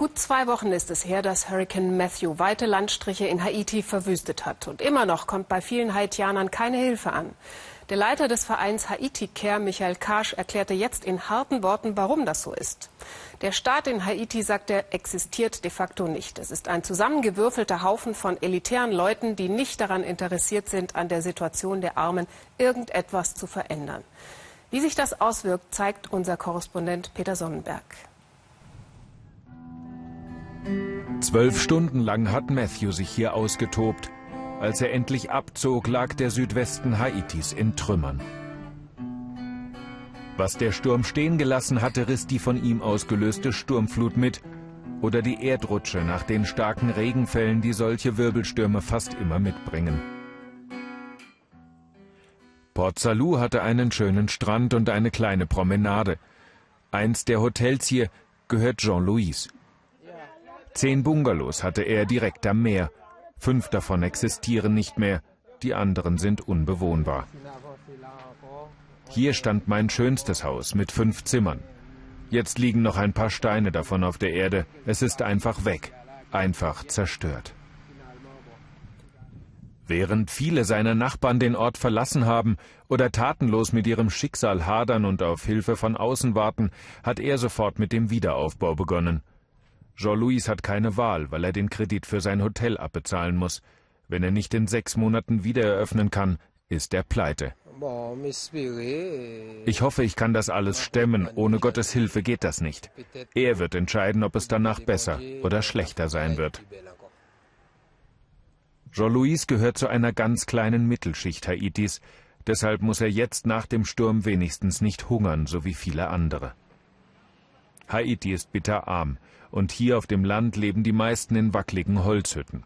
Gut zwei Wochen ist es her, dass Hurricane Matthew weite Landstriche in Haiti verwüstet hat. Und immer noch kommt bei vielen Haitianern keine Hilfe an. Der Leiter des Vereins Haiti Care, Michael Karsch, erklärte jetzt in harten Worten, warum das so ist. Der Staat in Haiti, sagt er, existiert de facto nicht. Es ist ein zusammengewürfelter Haufen von elitären Leuten, die nicht daran interessiert sind, an der Situation der Armen irgendetwas zu verändern. Wie sich das auswirkt, zeigt unser Korrespondent Peter Sonnenberg. Zwölf Stunden lang hat Matthew sich hier ausgetobt. Als er endlich abzog, lag der Südwesten Haitis in Trümmern. Was der Sturm stehen gelassen hatte, riss die von ihm ausgelöste Sturmflut mit oder die Erdrutsche nach den starken Regenfällen, die solche Wirbelstürme fast immer mitbringen. Port Salut hatte einen schönen Strand und eine kleine Promenade. Eins der Hotels hier gehört Jean-Louis. Zehn Bungalows hatte er direkt am Meer. Fünf davon existieren nicht mehr, die anderen sind unbewohnbar. Hier stand mein schönstes Haus mit fünf Zimmern. Jetzt liegen noch ein paar Steine davon auf der Erde. Es ist einfach weg, einfach zerstört. Während viele seiner Nachbarn den Ort verlassen haben oder tatenlos mit ihrem Schicksal hadern und auf Hilfe von außen warten, hat er sofort mit dem Wiederaufbau begonnen. Jean-Louis hat keine Wahl, weil er den Kredit für sein Hotel abbezahlen muss. Wenn er nicht in sechs Monaten wieder eröffnen kann, ist er pleite. Ich hoffe, ich kann das alles stemmen. Ohne Gottes Hilfe geht das nicht. Er wird entscheiden, ob es danach besser oder schlechter sein wird. Jean-Louis gehört zu einer ganz kleinen Mittelschicht Haitis. Deshalb muss er jetzt nach dem Sturm wenigstens nicht hungern, so wie viele andere. Haiti ist bitterarm und hier auf dem Land leben die meisten in wackligen Holzhütten.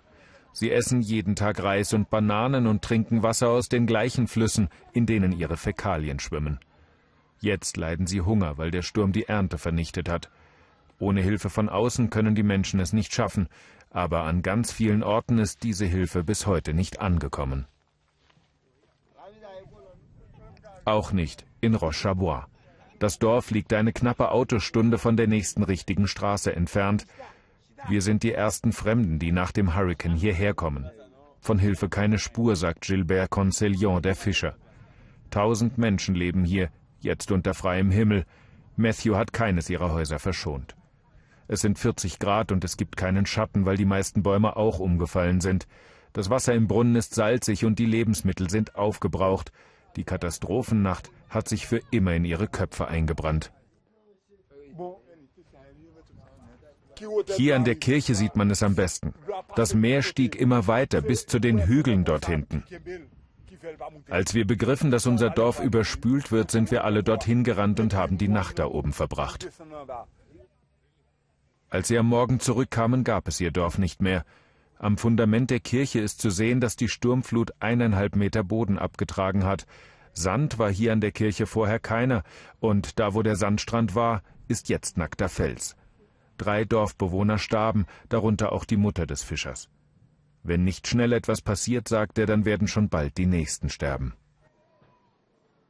Sie essen jeden Tag Reis und Bananen und trinken Wasser aus den gleichen Flüssen, in denen ihre Fäkalien schwimmen. Jetzt leiden sie Hunger, weil der Sturm die Ernte vernichtet hat. Ohne Hilfe von außen können die Menschen es nicht schaffen, aber an ganz vielen Orten ist diese Hilfe bis heute nicht angekommen. Auch nicht in Roche-Chabois. Das Dorf liegt eine knappe Autostunde von der nächsten richtigen Straße entfernt. Wir sind die ersten Fremden, die nach dem Hurrikan hierher kommen. Von Hilfe keine Spur, sagt Gilbert Concelion, der Fischer. Tausend Menschen leben hier, jetzt unter freiem Himmel. Matthew hat keines ihrer Häuser verschont. Es sind 40 Grad und es gibt keinen Schatten, weil die meisten Bäume auch umgefallen sind. Das Wasser im Brunnen ist salzig und die Lebensmittel sind aufgebraucht. Die Katastrophennacht hat sich für immer in ihre Köpfe eingebrannt. Hier an der Kirche sieht man es am besten. Das Meer stieg immer weiter bis zu den Hügeln dort hinten. Als wir begriffen, dass unser Dorf überspült wird, sind wir alle dorthin gerannt und haben die Nacht da oben verbracht. Als sie am Morgen zurückkamen, gab es ihr Dorf nicht mehr. Am Fundament der Kirche ist zu sehen, dass die Sturmflut eineinhalb Meter Boden abgetragen hat. Sand war hier an der Kirche vorher keiner, und da wo der Sandstrand war, ist jetzt nackter Fels. Drei Dorfbewohner starben, darunter auch die Mutter des Fischers. Wenn nicht schnell etwas passiert, sagt er, dann werden schon bald die Nächsten sterben.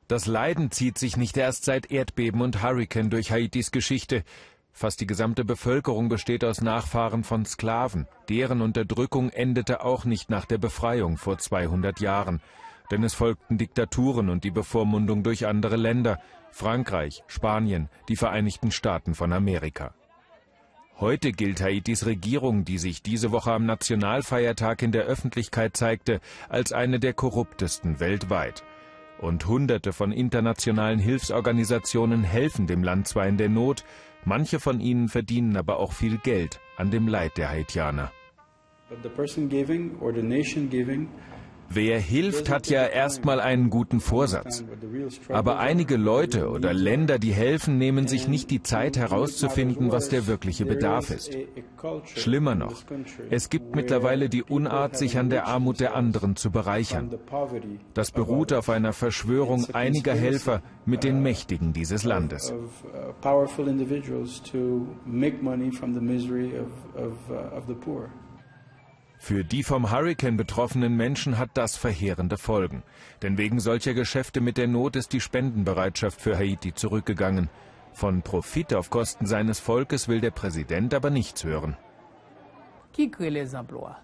Das Leiden zieht sich nicht erst seit Erdbeben und Hurrikan durch Haitis Geschichte. Fast die gesamte Bevölkerung besteht aus Nachfahren von Sklaven. Deren Unterdrückung endete auch nicht nach der Befreiung vor 200 Jahren denn es folgten Diktaturen und die Bevormundung durch andere Länder, Frankreich, Spanien, die Vereinigten Staaten von Amerika. Heute gilt Haitis Regierung, die sich diese Woche am Nationalfeiertag in der Öffentlichkeit zeigte, als eine der korruptesten weltweit. Und Hunderte von internationalen Hilfsorganisationen helfen dem Land zwar in der Not, manche von ihnen verdienen aber auch viel Geld an dem Leid der Haitianer. But the person giving or the nation giving Wer hilft, hat ja erstmal einen guten Vorsatz. Aber einige Leute oder Länder, die helfen, nehmen sich nicht die Zeit herauszufinden, was der wirkliche Bedarf ist. Schlimmer noch, es gibt mittlerweile die Unart, sich an der Armut der anderen zu bereichern. Das beruht auf einer Verschwörung einiger Helfer mit den Mächtigen dieses Landes. Für die vom Hurrikan betroffenen Menschen hat das verheerende Folgen. Denn wegen solcher Geschäfte mit der Not ist die Spendenbereitschaft für Haiti zurückgegangen. Von Profit auf Kosten seines Volkes will der Präsident aber nichts hören.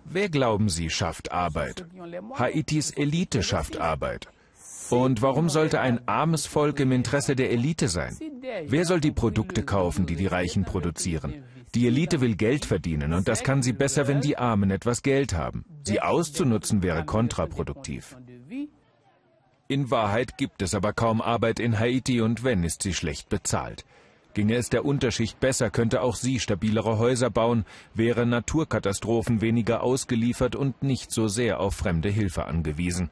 Wer glauben Sie schafft Arbeit? Haitis Elite schafft Arbeit. Und warum sollte ein armes Volk im Interesse der Elite sein? Wer soll die Produkte kaufen, die die Reichen produzieren? Die Elite will Geld verdienen und das kann sie besser, wenn die Armen etwas Geld haben. Sie auszunutzen wäre kontraproduktiv. In Wahrheit gibt es aber kaum Arbeit in Haiti und wenn, ist sie schlecht bezahlt. Ginge es der Unterschicht besser, könnte auch sie stabilere Häuser bauen, wäre Naturkatastrophen weniger ausgeliefert und nicht so sehr auf fremde Hilfe angewiesen.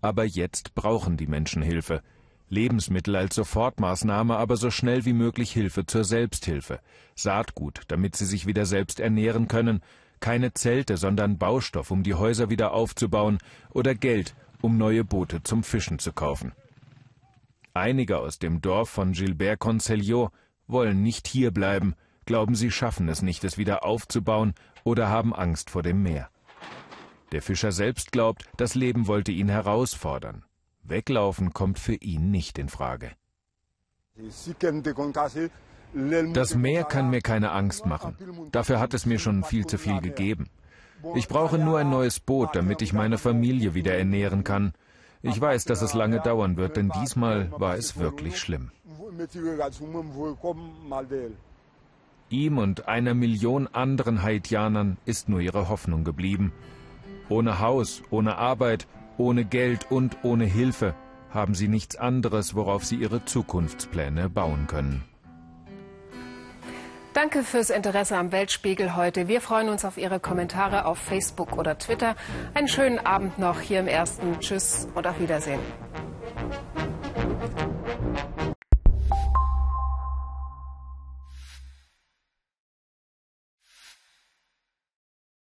Aber jetzt brauchen die Menschen Hilfe. Lebensmittel als Sofortmaßnahme, aber so schnell wie möglich Hilfe zur Selbsthilfe. Saatgut, damit sie sich wieder selbst ernähren können. Keine Zelte, sondern Baustoff, um die Häuser wieder aufzubauen. Oder Geld, um neue Boote zum Fischen zu kaufen. Einige aus dem Dorf von Gilbert Conceliot wollen nicht hierbleiben, glauben, sie schaffen es nicht, es wieder aufzubauen oder haben Angst vor dem Meer. Der Fischer selbst glaubt, das Leben wollte ihn herausfordern. Weglaufen kommt für ihn nicht in Frage. Das Meer kann mir keine Angst machen. Dafür hat es mir schon viel zu viel gegeben. Ich brauche nur ein neues Boot, damit ich meine Familie wieder ernähren kann. Ich weiß, dass es lange dauern wird, denn diesmal war es wirklich schlimm. Ihm und einer Million anderen Haitianern ist nur ihre Hoffnung geblieben. Ohne Haus, ohne Arbeit, ohne Geld und ohne Hilfe haben sie nichts anderes, worauf sie ihre Zukunftspläne bauen können. Danke fürs Interesse am Weltspiegel heute. Wir freuen uns auf Ihre Kommentare auf Facebook oder Twitter. Einen schönen Abend noch hier im Ersten. Tschüss und auf Wiedersehen.